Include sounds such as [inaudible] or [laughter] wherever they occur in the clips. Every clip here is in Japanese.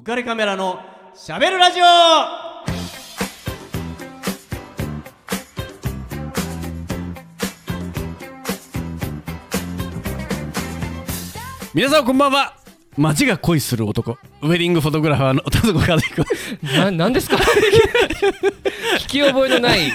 浮かれカメラのしゃべるラジオ。皆さんこんばんは。街が恋する男。ウェディングフォトグラファーの田底和彦な何ですか？[laughs] 聞き覚えのない。い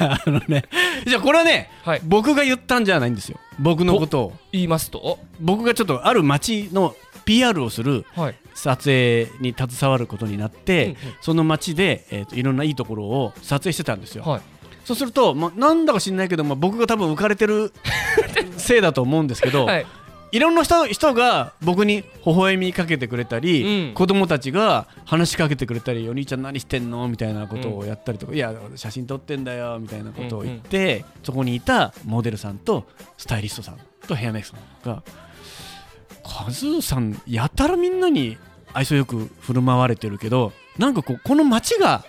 やあのねじゃあこれはね、はい。僕が言ったんじゃないんですよ。僕のことを。言いますと？僕がちょっとある街の PR をするはい。撮影に携わることになって、うんうん。その街で、えー、といろんないいところを撮影してたんですよ、はい。そうすると、まあ、なんだか知んないけど、まあ、僕が多分浮かれてる [laughs] せいだと思うんですけど、はい。いろんな人人が僕に微笑みかけてくれたり、うん。子供たちが話しかけてくれたり「お兄ちゃん何してんの?」みたいなことをやったりとか「いや写真撮ってんだよ」みたいなことを言って、そこにいたモデルさんとスタイリストさんとヘアメイクさんが「カズーさんやたらみんなに愛想よく振る舞われてるけどなんかこうこの街が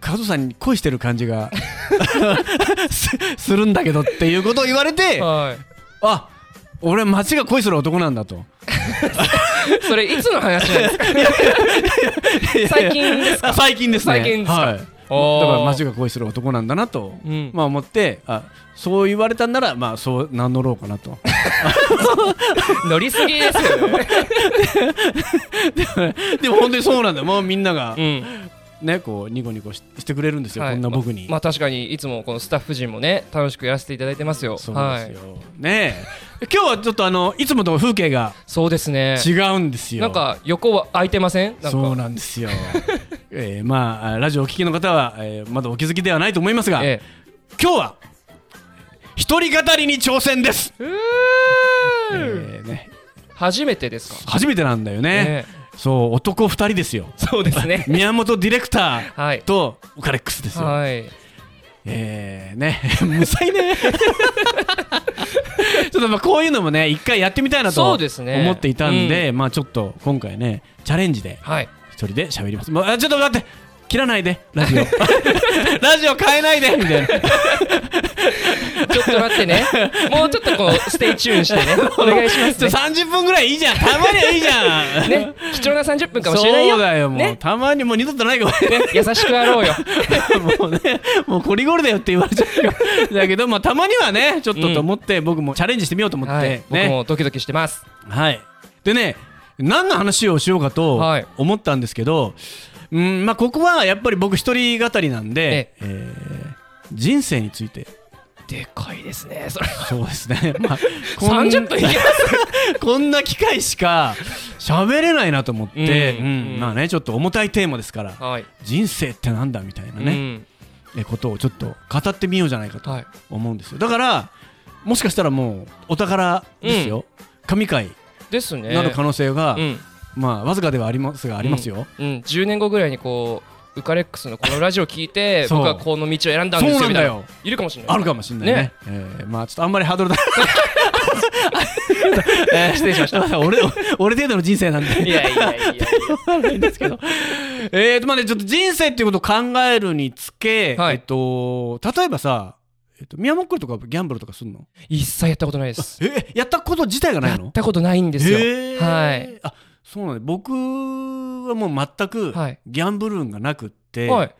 カズーさんに恋してる感じが [laughs] すするんだけど」っていうことを言われて。はい。あ俺街が恋する男なんだと。[laughs] それいつの話なんですか？最近ですか？あ最近ですね。最近ですか？はい、だから街が恋する男なんだなと、うん。まあ思ってあそう言われたんならまあそう名乗ろうかなと。[laughs] 乗りすぎですよね。[laughs] でも本当にそうなんだよ。もうみんながうん。ねこうニコニコししてくれるんですよ、はい。こんな僕に、まあ確かにいつもこのスタッフ陣もね楽しくやらせていただいてますよ。そうはいですよ、ねえ。今日はちょっとあのいつもと風景がそうですね。違うんですよ。なんか横は空いてません？そうなんですよ、えーまあラジオをお聞きの方は、えーまだお気づきではないと思いますが、え今日は一人語りに挑戦です、えうえーーね、初めてですか？初めてなんだよね、ねそう男二人ですよ。そうですね。[laughs] 宮本ディレクターはい。とウカレックスですよ、はい。えー、ね。むさいねちょっとまあこういうのもね一回やってみたいなと思っていたんでまあちょっと今回ねチャレンジではい。一人で喋ります。もうあちょっと待って。切らないで。ラジオ。[laughs] ラジオ変えないで。みたいな。[laughs] ちょっと待ってね。もうちょっとこう stay tuned してね。お願いしますね。30分ぐらいいいじゃん。たまにはいいじゃん。ね。貴重な30分かもしれないよ。そうだよもう、ね。たまにもう二度とないかもね。優しくあろうよ。[laughs] もうねもうこりごりだよって言われちゃうよ。だけどまあたまにはねちょっとと思って、僕もチャレンジしてみようと思って、はい、僕ね。もドキドキしてます。はい。でね何の話をしようかとはい。思ったんですけど、うんまあここはやっぱり僕一人語りなんで、ええ。ー人生について。でかいですねそれそうですね。[laughs] まあこん30分いきます。[laughs] こんな機会しか喋れないなと思って、うんうんまあねちょっと重たいテーマですからはい。人生ってなんだみたいなね、うん。えことをちょっと語ってみようじゃないかとはい。思うんですよ。だからもしかしたらもうお宝ですよ、神回ですね。なる可能性が、うん。まあわずかではありますがありますよ、うん、10年後ぐらいにこうウカレックスのこのラジオを聞いて僕はこの道を選んだんですよみたいな。いるかもしれない。あるかもしれないね。ね。えーまあちょっとあんまりハードルだ。[laughs] えー失礼しました。[laughs] 俺俺程度の人生なんで。いやいやいやいや。ないんですけどえーとまあねちょっと人生っていうことを考えるにつけ、はい。えっと例えばさえっと宮本くんとかギャンブルとかすんの？一切やったことないです。えやったこと自体がないやのったことないんですよ。はい。あそうなんだ。僕はもう全くはい。ギャンブル運がなくって、はい。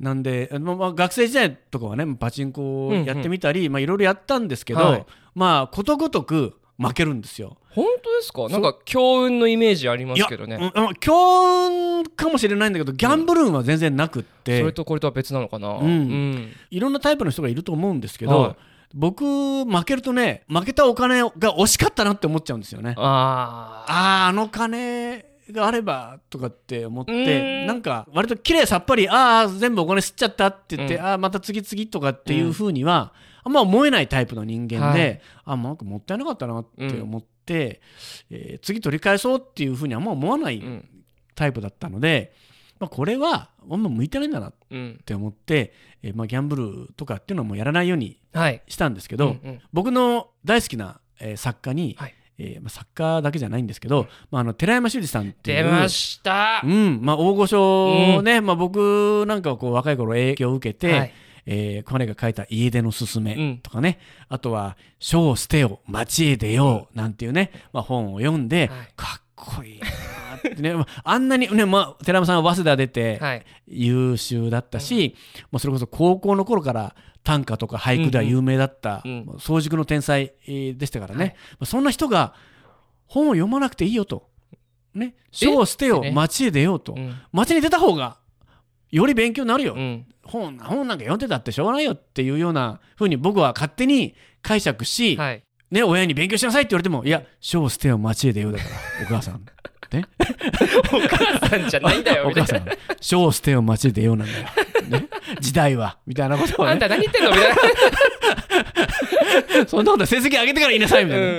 なんで、まあまあ、学生時代とかはねパチンコをやってみたり、まあいろいろやったんですけど、はい。まあことごとく負けるんですよ。本当ですか？なんか強運のイメージありますけどね。うんあ強運かもしれないんだけどギャンブル運は全然なくって、それとこれとは別なのかな？うん。いろんなタイプの人がいると思うんですけど、はい。僕負けるとね負けたお金が惜しかったなって思っちゃうんですよね。あああああの金があればとかって思ってなんか割と綺麗さっぱりああ全部お金吸っちゃったって言って、うん。ああまた次々とかっていうふうには、あんま思えないタイプの人間で、はい。ああなんかもったいなかったなって思って、えー次取り返そうっていうふうにあんま思わないうん。タイプだったので、まあ、これはあんま向いてないんだなっうんて思って、えーまあ、ギャンブルとかっていうのはもうやらないようにはい。したんですけど、うんうん。僕の大好きな、えー作家に、はい。えーまあ、作家だけじゃないんですけど、まあ、あの寺山修司さんっていう出ました。うんまあ、大御所ね、まあ、僕なんかはこう若い頃影響を受けて、はいえー彼が書いた「家出のすすめうん」とかね、あとは「書を捨てよ街へ出よう」なんていうね、まあ、本を読んで、はい。かっこいいなーってね。まああんなにね、まあ、寺山さんは早稲田出てはい。優秀だったし、もうそれこそ高校の頃から短歌とか俳句では有名だった、うん。うん早熟の天才えーでしたからね、はい。まあそんな人が本を読まなくていいよと、ね、書を捨てよ、街へ出ようと、うん。街に出た方がより勉強になるよ、うん。本本なんか読んでたってしょうがないよっていうような風に僕は勝手に解釈し、はい。ね、親に勉強しなさいって言われてもいや書を捨てよ街へ出ようだから。お母さん。ね、お母さんじゃないんだよおみたいな。母さん。書を捨てよ街へ出ようなんだよ、ね、時代は。みたいなことを、ね、あんた何言ってんのみたいな [laughs] そんなこと成績上げてから言いなさいみたいな、うん。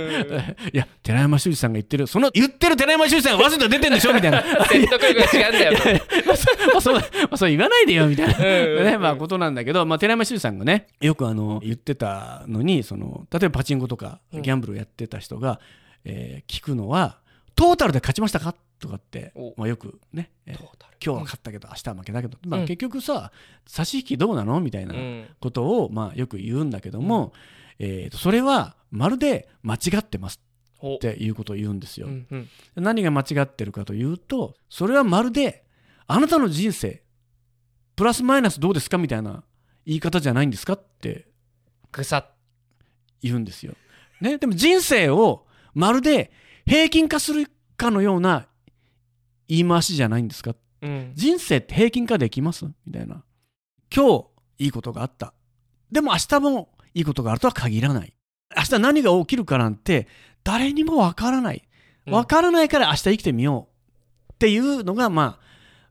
[laughs] いや寺山修司さんが言ってるその言ってる寺山修司さんが早稲田出てんでしょみたいな。[laughs] 説得力が違うんだよ。まあそまあそうまあそう言わないでよみたいな、うんねまあ、ことなんだけど、まあ、寺山修司さんがねよくあの言ってたのにその例えばパチンコとかうん。ギャンブルをやってた人が、えー聞くのはトータルで勝ちましたか？とかってお、まあ、よくね、えー今日は勝ったけど明日は負けたけど、まあ、うん。結局さ差し引きどうなの？みたいなうん。ことを、まあ、よく言うんだけども、えーとそれはまるで間違ってますほっていうことを言うんですよ。うんうん何が間違ってるかというとそれはまるであなたの人生プラスマイナスどうですかみたいな言い方じゃないんですかってぐさっ言うんですよ。ね、でも人生をまるで平均化するかのような言い回しじゃないんですかうん人生って平均化できますみたいな。今日いいことがあった。でも明日もいいことがあるとは限らない。明日何が起きるかなんて誰にもわからない。うん。わからないから明日生きてみようっていうのがまあ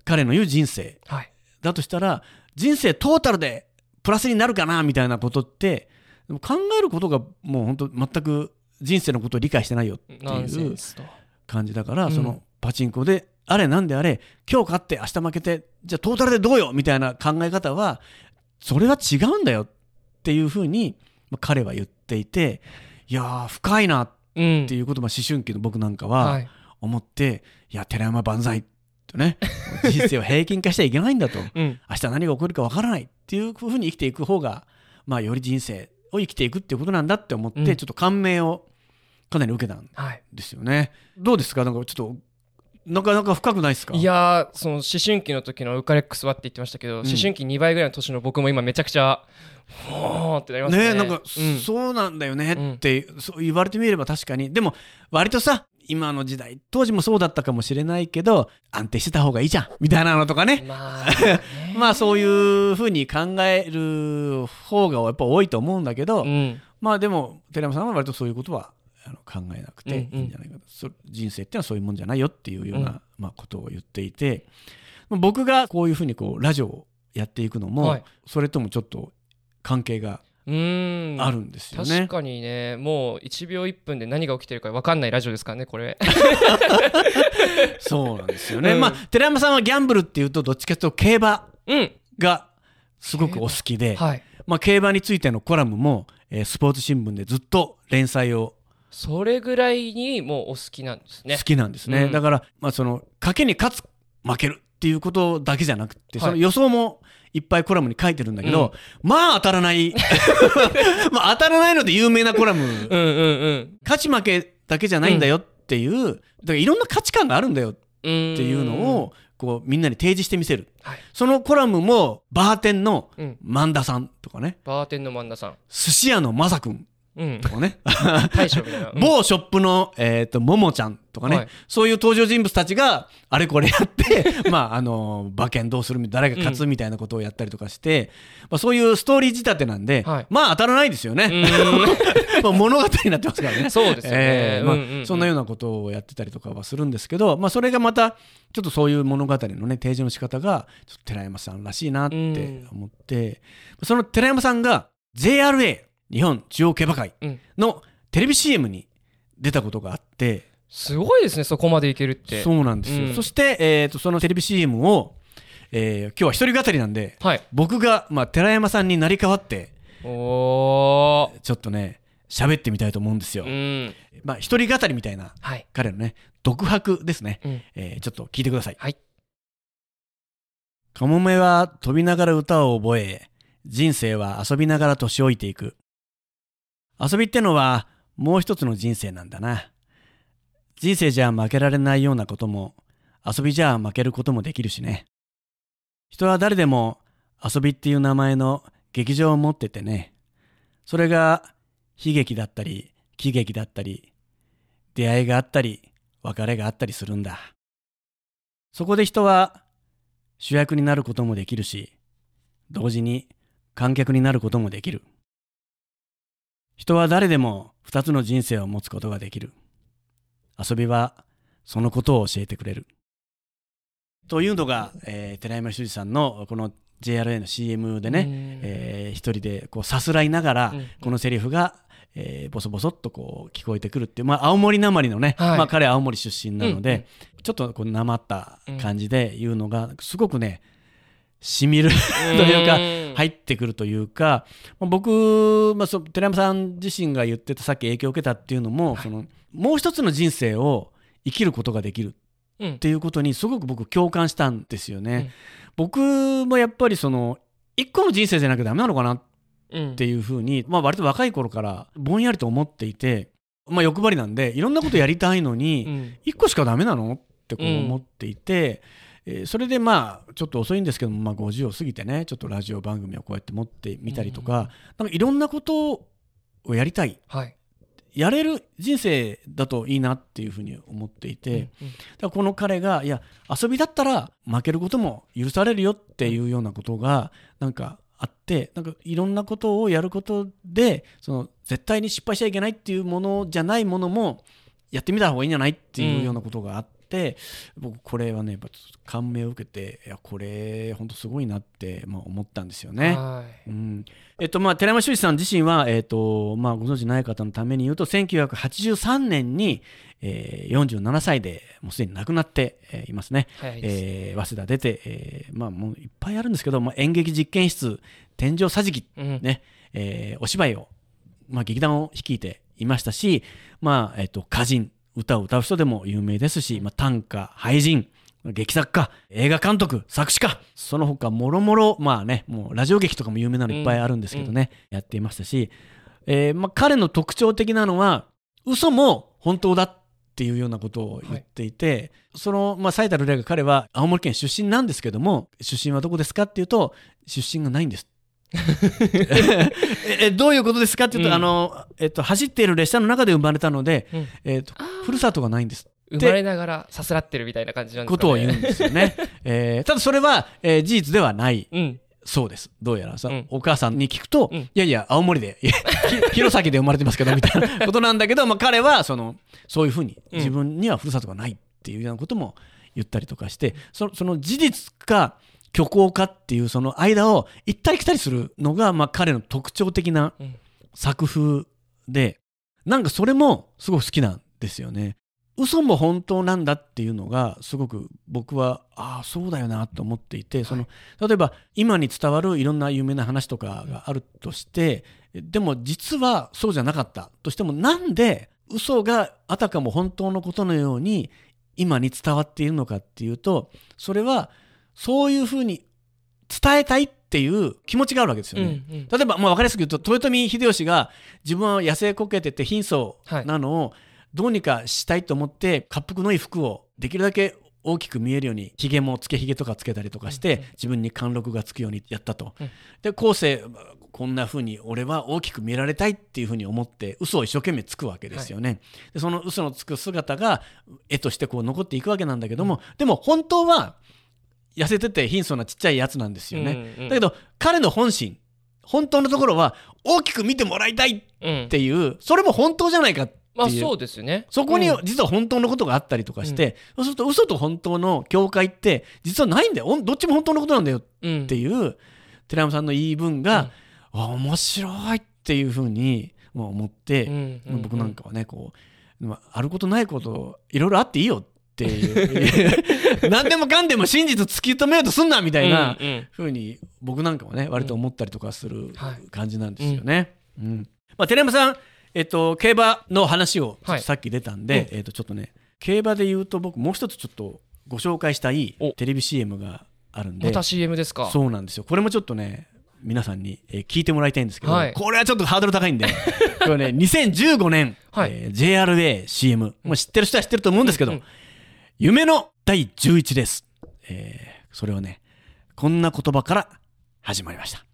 彼の言う人生。はい。だとしたら人生トータルでプラスになるかなみたいなことって考えることがもう本当全く人生のことを理解してないよっていう感じだから、うん。そのパチンコであれなんであれ今日勝って明日負けてじゃあトータルでどうよみたいな考え方はそれは違うんだよっていうふうにまあ彼は言っていていやー深いなっうん。ていうことをまあ思春期の僕なんかははい。思って、い、や寺山万歳とね人生を平均化しちゃいけないんだと。[laughs] うん。明日何が起こるかわからないっていうふうに生きていく方が、まあ、より人生を生きていくっていうことなんだって思って、うん。ちょっと感銘をかなり受けたんはい。ですよね。どうですか？なんかちょっとなかなか深くないですか？いやーその思春期の時のウカレックスはって言ってましたけど、ん。思春期2倍ぐらいの年の僕も今めちゃくちゃほーってなりますね。ねなんか、うん。そうなんだよねって、そう言われてみれば確かに。でも割とさ今の時代当時もそうだったかもしれないけど安定してた方がいいじゃんみたいなのとかね。[laughs] まあね。[laughs] まあそういうふうに考える方がやっぱ多いと思うんだけど、うん。まあでも寺山さんは割とそういうことはあの考えなくていうんうん。いんじゃないかと、そ人生ってのはそういうもんじゃないよっていうような、うん。まあ、ことを言っていて僕がこういうふうにこうラジオをやっていくのも、はい。それともちょっと関係がうーん。あるんですよ確ね。かにね。もう1秒1分で何が起きてるか分かんないラジオですからねこれ。そうなんですよね。[laughs] うん。まあ寺山さんはギャンブルっていうとどっちかというと競馬うん。がすごくお好きで、はい。まあ、競馬についてのコラムも、えースポーツ新聞でずっと連載をそれぐらいにもうお好きなんですね。好きなんですね、うん。だから、まあ、その賭けに勝つ負けるっていうことだけじゃなくて、はい。その予想もいっぱいコラムに書いてるんだけど、まあ当たらない。[laughs] まあ当たらないので有名なコラム、うんうんうん。勝ち負けだけじゃないんだよっていう、だからいろんな価値観があるんだよっていうのをこうみんなに提示してみせる。はい。そのコラムもバーテンのうん。萬田さんとかね。バーテンの萬田さん。寿司屋のまさくんうん。とかね。大将みたいな。うん。某ショップの、えー、とももちゃんとかね、はい。そういう登場人物たちがあれこれやって [laughs] まああの馬券どうする誰が勝つみたいなことをやったりとかして、まあ、そういうストーリー仕立てなんで、はい。まあ当たらないですよね、う [laughs] まあ物語になってますからね。[laughs] そうですよね。えーまあうんうんうん。そんなようなことをやってたりとかはするんですけど、まあ、それがまたちょっとそういう物語のね提示の仕方がちょっと寺山さんらしいなって思って、その寺山さんが JRA 日本中央競馬会うん。のテレビ CM に出たことがあって、すごいですねそこまでいけるって。そうなんですよ、うん。そして、えー、とそのテレビ CM を、えー今日は一人語りなんではい。僕が、まあ、寺山さんになり代わっておー。ちょっとね喋ってみたいと思うんですよ、うん。まあ一人語りみたいなはい。彼のね独白ですね、うん。えーちょっと聞いてください。はい。カモメは飛びながら歌を覚え人生は遊びながら年老いていく遊びってのはもう一つの人生なんだな。人生じゃ負けられないようなことも遊びじゃ負けることもできるしね。人は誰でも遊びっていう名前の劇場を持っててね。それが悲劇だったり喜劇だったり出会いがあったり別れがあったりするんだ。そこで人は主役になることもできるし同時に観客になることもできる。人は誰でも二つの人生を持つことができる。遊びはそのことを教えてくれる。というのが、えー、寺山修司さんのこの JRA の CM でね、えー、一人でこうさすらいながら、このセリフが、えー、ボソボソっとこう聞こえてくるっていう、まあ、青森なまりのね、はい、まあ、彼は青森出身なので、うんうん、ちょっとこうなまった感じで言うのがすごくねしみるというか入ってくるというか僕、まあ、そ寺山さん自身が言ってたさっき影響を受けたっていうのも、はい、そのもう一つの人生を生きることができるっていうことにすごく僕共感したんですよね。うん、僕もやっぱりその一個の人生じゃなきゃダメなのかなっていうふうに、まあ割と若い頃からぼんやりと思っていて、まあ欲張りなんでいろんなことやりたいのに一個しかダメなのってこう思っていて、えー、それでまあちょっと遅いんですけども、まあ、50を過ぎてねちょっとラジオ番組をこうやって持ってみたりとか,、なんかいろんなことをやりたい、はい、やれる人生だといいなっていうふうに思っていて、うんうん、だからこの彼がいや遊びだったら負けることも許されるよっていうようなことがなんかあってなんかいろんなことをやることでその絶対に失敗しちゃいけないっていうものじゃないものもやってみた方がいいんじゃないっていうようなことがあっって僕これはねやっぱ感銘を受けていやこれ本当すごいなって、まあ、思ったんですよね。うんえっとまあ、寺山修司さん自身は、えっとまあ、ご存知ない方のために言うと1983年に、えー、47歳でもうすでに亡くなって、えー、いますね。えー、早稲田出て、えーまあ、もういっぱいあるんですけど、まあ、演劇実験室天井桟敷、うん、ねえー、お芝居を、まあ、劇団を率いていましたし、まあえっと、歌人歌を歌う人でも有名ですし、まあ、短歌俳人劇作家映画監督作詞家その他もろもろまあねもうラジオ劇とかも有名なのいっぱいあるんですけどね、うん、やっていましたし、えーまあ、彼の特徴的なのは嘘も本当だっていうようなことを言っていて、はい、その、まあ、最たる例が彼は青森県出身なんですけども出身はどこですかっていうと出身がないんです [laughs] え [laughs] [laughs] どういうことですかっていうと、うん、あの、えっと、走っている列車の中で生まれたので、うん、えっと、ふるさとがないんです生まれながらさすらってるみたいな感じなんですか、ね、ことを言うんですよね。えー、ただそれは、えー、事実ではない。うん。そうです。どうやらさ、うん、お母さんに聞くと、うん、いやいや、青森で、弘前で生まれてますけど、みたいなことなんだけど、まあ、彼は、その、そういうふうに、自分にはふるさとがないっていうようなことも言ったりとかして、そその事実か、虚構かっていうその間を行ったり来たりするのが、まあ、彼の特徴的な作風で、なんかそれもすごく好きなんですよね。嘘も本当なんだっていうのがすごく僕はああそうだよなと思っていて、その例えば今に伝わるいろんな有名な話とかがあるとしてでも実はそうじゃなかったとしてもなんで嘘があたかも本当のことのように今に伝わっているのかっていうとそれはそういうふうに伝えたいっていう気持ちがあるわけですよね。うんうん、例えば、まあ、分かりやすく言うと豊臣秀吉が自分は野生こけてて貧相なのをどうにかしたいと思って滑覆のいい服をできるだけ大きく見えるようにひげもつけひげとかつけたりとかして、自分に貫禄がつくようにやったと。うん、で後世こんな風に俺は大きく見られたいっていう風に思って嘘を一生懸命つくわけですよね。はい、でその嘘のつく姿が絵としてこう残っていくわけなんだけども、うん、でも本当は痩せてて貧相なちっちゃいやつなんですよね、うんうん、だけど彼の本心本当のところは大きく見てもらいたいっていう、うん、それも本当じゃないかっていう。まあそうですね。そこに実は本当のことがあったりとかして、うん、そうすると嘘と本当の境界って実はないんだよ。どっちも本当のことなんだよっていう、うん、寺山さんの言い分が、うん、あ面白いっていうふうに思って、うんうんうん、僕なんかはねこうあることないこといろいろあっていいよってっていう。何でもかんでも真実突き止めようとすんなみたいなふうに僕なんかもね割と思ったりとかする感じなんですよね。うん。まあ、寺山さん、えっと、競馬の話をさっき出たんで、はい、えっと、ちょっとね競馬で言うと僕もう一つちょっとご紹介したいテレビ CM があるんで。また CM ですか？そうなんですよ。これもちょっとね皆さんに、えー聞いてもらいたいんですけど、はい。これはちょっとハードル高いんで [laughs] これね2015年、はい。えー JRACM、知ってる人は知ってると思うんですけど、うんうん夢の第11です、えーそれはねこんな言葉から始まりました。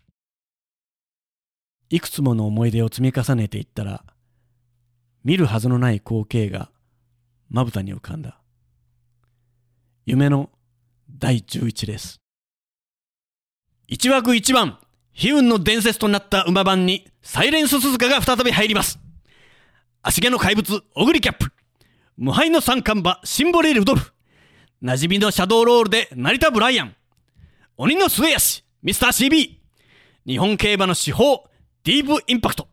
いくつもの思い出を積み重ねていったら見るはずのない光景がまぶたに浮かんだ。夢の第11です。一枠一番悲運の伝説となった馬番にサイレンス鈴鹿が再び入ります。足毛の怪物オグリキャップ。無敗の三冠馬シンボリルドルフ。馴染みのシャドーロールで成田ブライアン。鬼の末足ミスター CB 日本競馬の至宝ディープインパクト。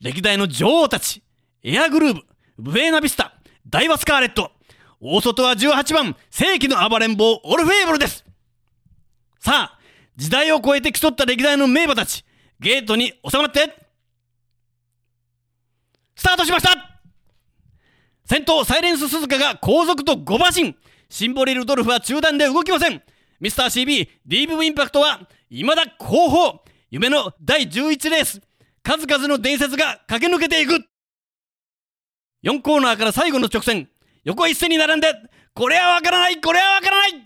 歴代の女王たちエアグルーブブエナビスタダイワスカーレット。大外は18番世紀の暴れん坊オルフェーブルです。さあ時代を超えて競った歴代の名馬たちゲートに収まってスタートしました先頭サイレンス鈴鹿が後続と5馬身。シンボリルドルフは中段で動きません。ミスター CB ディープインパクトは未だ後方。夢の第11レース。数々の伝説が駆け抜けていく。4コーナーから最後の直線。横一線に並んでこれはわからないこれはわからない。っ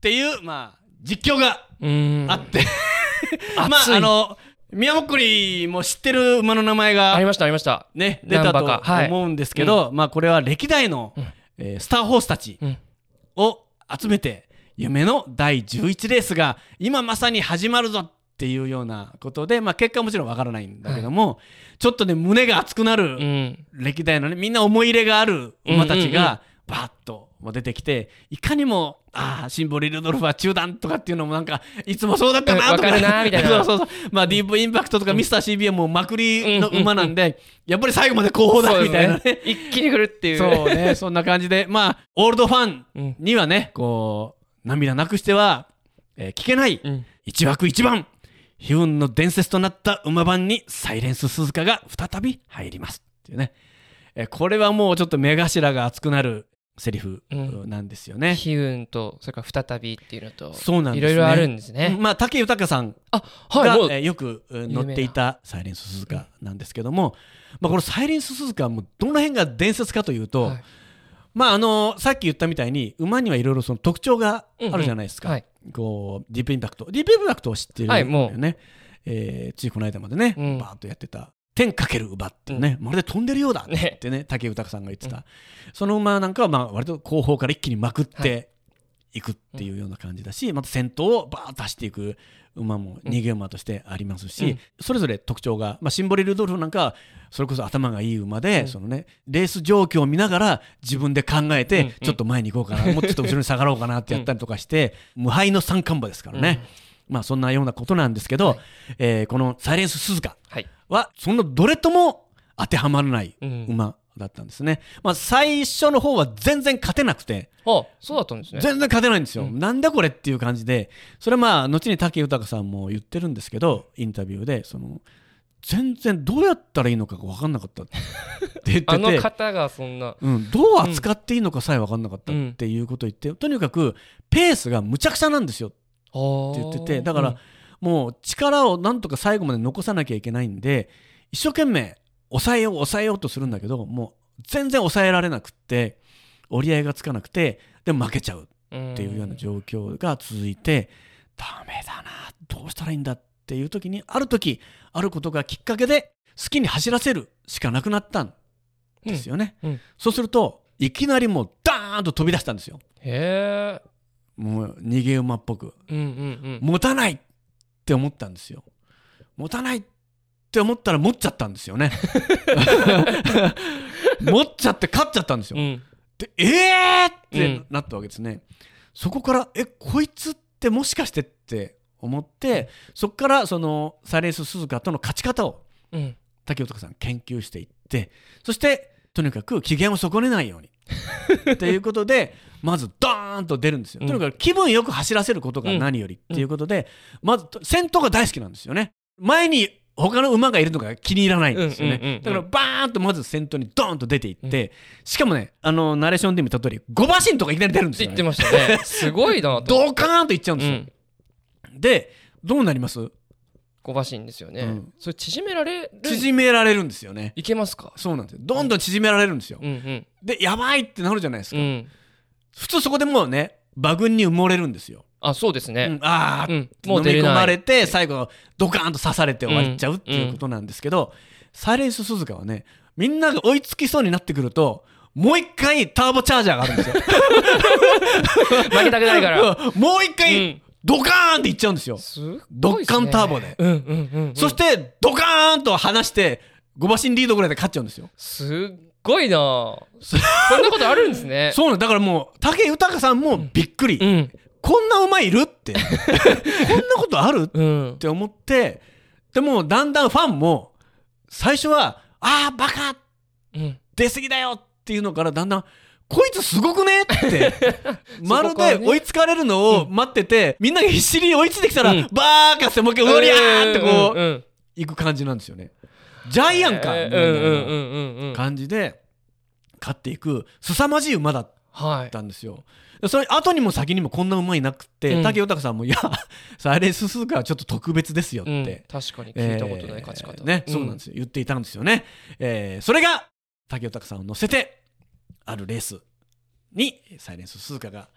ていうまあ実況があって、[laughs] まああの宮もっこりも知ってる馬の名前がありましたありました。ね出たと思うんですけど、まあこれは歴代の、えースターホースたちうん。を集めて夢の第11レースが今まさに始まるぞっていうようなことで、まあ、結果はもちろんわからないんだけども、ちょっとね胸が熱くなうるん。歴代のねみんな思い入れがある馬たちうんうんうん。がバーッと出てきていかにもああシンボリルドルフは中断とかっていうのもなんかいつもそうだったなとか,、うんわかるなみたいな。[laughs] そうそうそう。まあディープインパクトとかミスター CB はもうまくりの馬なんで、やっぱり最後まで後方だみたいなね。ね一気に来るっていう。そうね、そんな感じで、まあ、オールドファンうん。にはね、こう、涙なくしては、えー聞けない、うん。一枠一番、悲運の伝説となった馬番にサイレンス鈴鹿が再び入ります。っていうね。えーこれはもうちょっと目頭が熱くなるセリフうん。なんですよね。悲運とそれから再びっていうのとそうなんですね。いろいろあるんですね。まあ、武豊さんあが、はいよくえー乗っていたサイレンス鈴鹿なんですけども、まあ、このサイレンス鈴鹿はもうどの辺が伝説かというと、はい。まああのさっき言ったみたいに馬にはいろいろその特徴があるじゃないですか、うんうんはい。こうディープインパクト。ディープインパクトを知ってるよはいえーついこの間までね、うん。バーッとやってた天かける馬っていうね、まるで飛んでるようだねってね武豊さんが言ってた、その馬なんかはまあ割と後方から一気にまくっていくっていうような感じだし、また先頭をバーッと走っていく馬も逃げ馬としてありますし、うん。それぞれ特徴が、まあ、シンボリルドルフなんかはそれこそ頭がいい馬で、うん。そのね、レース状況を見ながら自分で考えて、うん。うんちょっと前に行こうかな、もうちょっと後ろに下がろうかなってやったりとかして、無敗の三冠馬ですからね、まあそんなようなことなんですけど、はい。えーこのサイレンス鈴鹿。はいはそのどれとも当てはまらないうん。馬だったんですね。まあ、最初の方は全然勝てなくて、あそうだったんですね。全然勝てないんですよ、うん。なんだこれっていう感じで。それはまあ後に武豊さんも言ってるんですけどインタビューでその全然どうやったらいいのかが分かんなかったって言ってて。あの方がそんな。うん、どう扱っていいのかさえ分かんなかったっていうことを言って、とにかくペースがむちゃくちゃなんですよって言ってて。だから、もう力をなんとか最後まで残さなきゃいけないんで一生懸命抑えよう抑えようとするんだけどもう全然抑えられなくって折り合いがつかなくてでも負けちゃうっっていうような状況が続いてダメだなどうしたらいいんだっていう時にある時あることがきっかけで好きに走らせるしかなくなったんですよね、うんうん。そうするといきなりもうダーンと飛び出したんですよ。へえもう逃げ馬っぽく。うんうんうん。持たないって思ったんですよ。持たないって思ったら持っちゃったんですよね。[laughs] 持っちゃって勝っちゃったんですよ、うん。でえーってうん。なったわけですね、そこからえこいつってもしかしてって思ってそこからそのサイレンス鈴鹿との勝ち方をうん。竹男さん研究していってそしてとにかく機嫌を損ねないように。[laughs] っていうことでまずドーンと出るんですよ、うん。とにかく気分よく走らせることが何よりっていうことで、まず先頭が大好きなんですよね。前に他の馬がいるのが気に入らないんですよね、だからバーンとまず先頭にドーンと出ていって、しかもねあのナレーションで見た通り5馬身とかいきなり出るんですよ、ね、って言ってましたね。すごいなとドカーンといっちゃうんですよ、うん。でどうなります？小橋ですよね、うん。それ縮められる？縮められるんですよね。いけますか？そうなんですよ。どんどん縮められるんですよ。うんうん。でやばいってなるじゃないですか、うん普通そこでもうね馬群に埋もれるんですよ、あそうですね。うん、ああ、うんもう飲み込まれて最後ドカーンと刺されて終わっちゃうっていうことなんですけど、サイレンス鈴鹿はねみんなが追いつきそうになってくるともう一回ターボチャージャーがあるんですよ。[laughs] 負けたくないから。う [laughs] んもう一う回ん。ドカーンっていっちゃうんですよ、すね。ドッカンターボで。うんうんうんうん。そしてドカーンと離して5馬身リードぐらいで勝っちゃうんですよ。すっごいな。そんなことあるんですね。[laughs] そうなんだ。からもう武豊さんもびっくり、うん。こんな馬いるって。[laughs] こんなことある？っうん。て思って。でもだんだんファンも最初は「ああバカ。うん。出過ぎだよ」っていうのからだんだん「こいつすごくね?」って。[laughs] まるで追いつかれるのを待ってて、みんなが必死に追いついてきたら「うん。バーカってもう一回うりゃーってこう、行く感じなんですよね。ジャイアンか、えーみたいな。うんうんうんうんうん。感じで勝っていく凄まじい馬だっはいたんですよ。でそれ後にも先にもこんな馬いなくて、うん。武豊さんも「いやサイレンススーカーはちょっと特別ですよ」って、うん。確かに聞いたことない勝ち方、えーね、そうなんですよ。言っていたんですよね、えーそれが武豊さんを乗せてあるレースにサイレンススーカーが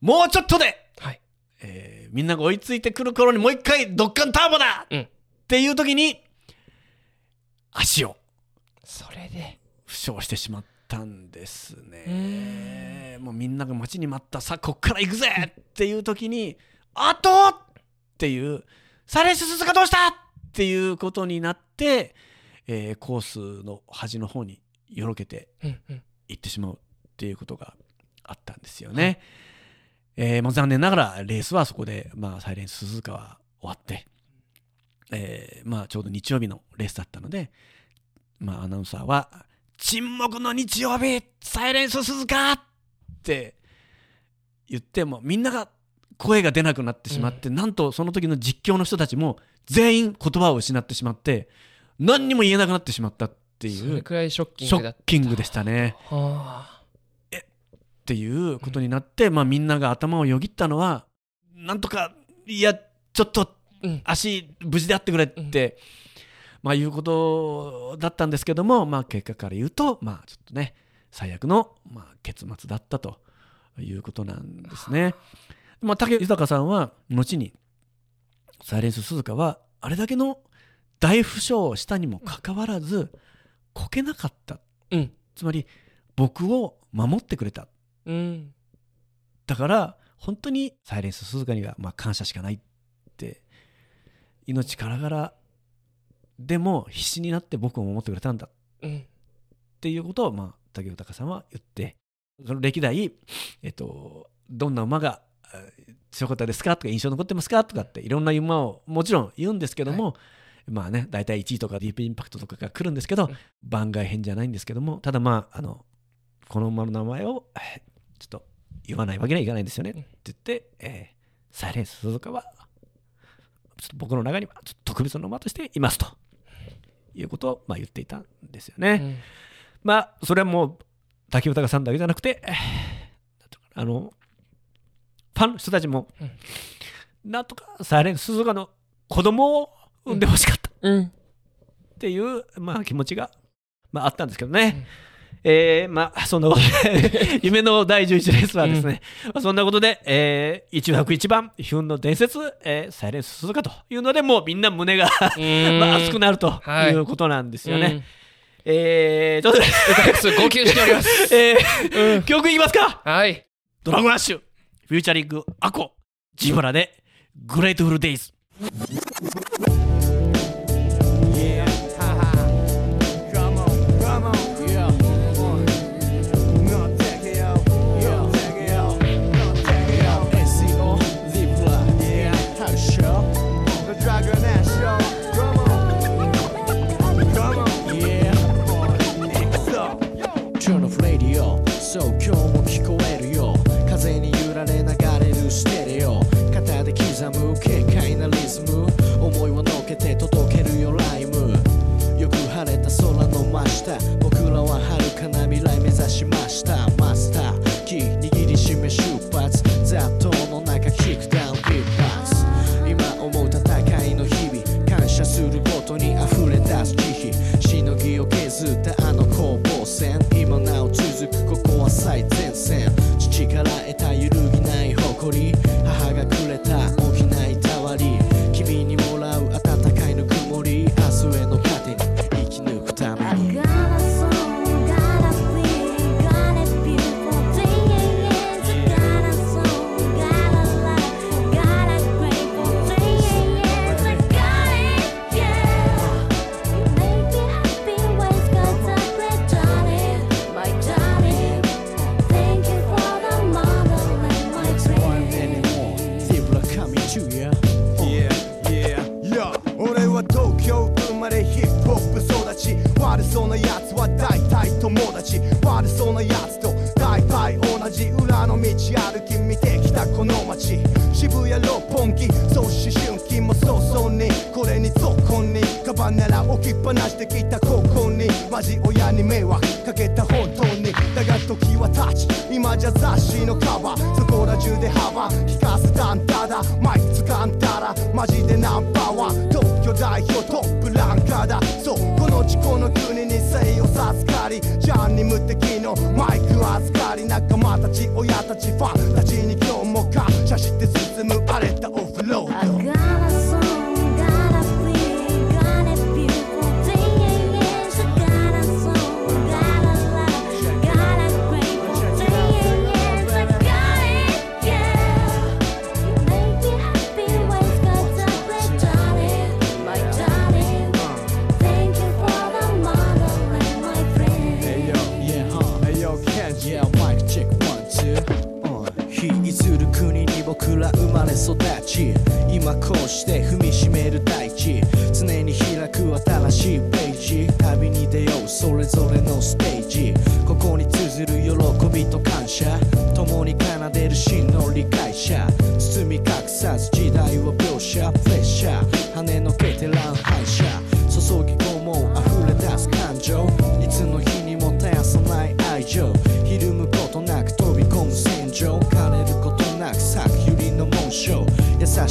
もうちょっとで、はい。えーみんなが追いついてくる頃にもう一回ドッカンターボだ、うん。っていう時に足をそれで負傷してしまったんですね。もうみんなが待ちに待ったさあこっから行くぜっていう時に「あと!」っていう「サレススがどうした!」っていうことになって、えーコースの端の方によろけてうんうん行ってしまうっていうことがあったんですよね。えーもう残念ながらレースはそこで、まあ、サイレンス鈴鹿は終わって、えーまあ、ちょうど日曜日のレースだったので、まあ、アナウンサーは「沈黙の日曜日サイレンス鈴鹿!」って言ってもみんなが声が出なくなってしまって、なんとその時の実況の人たちも全員言葉を失ってしまって何にも言えなくなってしまったってそいうれくらいショッキンショグだったッキングでしたね。はあっていうことになって、まあ、みんなが頭をよぎったのはなんとかいやちょっとうん足無事であってくれって、まあ、いうことだったんですけども、まあ、結果から言うと、まあ、ちょっとね最悪の、まあ、結末だったということなんですね。まあ、武豊さんは後にサイレンス鈴鹿はあれだけの大負傷をしたにもかかわらずこけなかった。うん。つまり僕を守ってくれた。うん。だから本当にサイレンス鈴鹿にはまあ感謝しかない命からがらでも必死になって僕を守ってくれたんだ。っうん。ていうことをまあ武豊さんは言って。その歴代、えっと、どんな馬がえー強かったですか？とか印象残ってますか？とかっていろんな馬をもちろん言うんですけども、まあね大体1位とかディープインパクトとかが来るんですけど、うん。番外編じゃないんですけどもただまああのこの馬の名前をえーちょっと言わないわけにはいかないんですよね。って言って、えーサイレンス鈴鹿はちょっと僕の中にはちょっと特別な馬としていますということをまあ言っていたんですよね。うん。まあそれはもう滝豊さんだけじゃなくて、あのファンの人たちも、なんとかサイレンス鈴鹿の子供を産んでほしかったっうん。ていう、まあ、気持ちが、まあ、あったんですけどね。えーまあそんなことで [laughs] 夢の第11レースはですね、まあそんなことで、えー、一枠一番、ヒュンの伝説、えーサイレンス鈴鹿というので、もうみんな胸が、うん。[laughs] まあ、熱くなるとはい。いうことなんですよね。うん。えー、ということで、歌います号泣しております。[laughs] えー曲いきますか？はい。ドラゴンラッシュ、フューチャリング、アコ、ジブラで、グレートフルデイズ。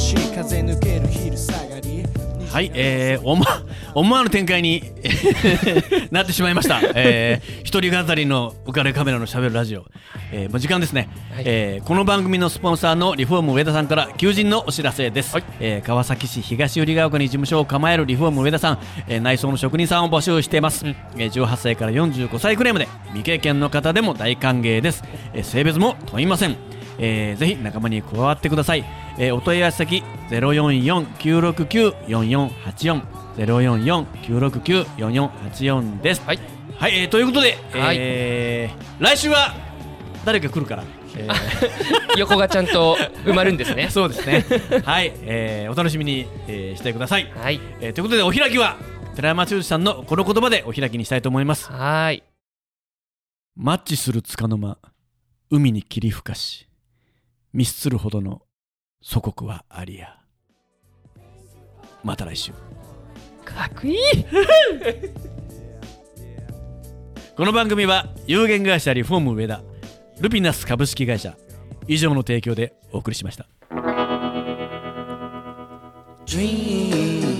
しい風抜ける昼下がりはい、えー、思わ思わぬ展開に [laughs] なってしまいました、えー、一人語りの浮かれカメラのしゃべるラジオ、えー、もう時間ですね、はい。えーこの番組のスポンサーのリフォーム上田さんから求人のお知らせです、はい。えー川崎市東百合ヶ丘に事務所を構えるリフォーム上田さん、えー内装の職人さんを募集しています、えー18歳から45歳くらいまで未経験の方でも大歓迎です、えー性別も問いませんえーぜひ仲間に加わってください、えーお問い合わせ先044-969-4484 044-969-4484です。はい。はい、えーということで、はい。えー来週は誰か来るから、えー [laughs] 横がちゃんと埋まるんですね。[laughs] そうですね。はい、えーお楽しみに、えーしてください、はい。えーということでお開きは寺山修司さんのこの言葉でお開きにしたいと思います。はーい。マッチする束の間海に霧吹かしミスつるほどの祖国はありや。また来週。かっこいい。[laughs] この番組は有限会社リフォーム上田ルピナス株式会社以上の提供でお送りしました。Dream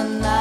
na na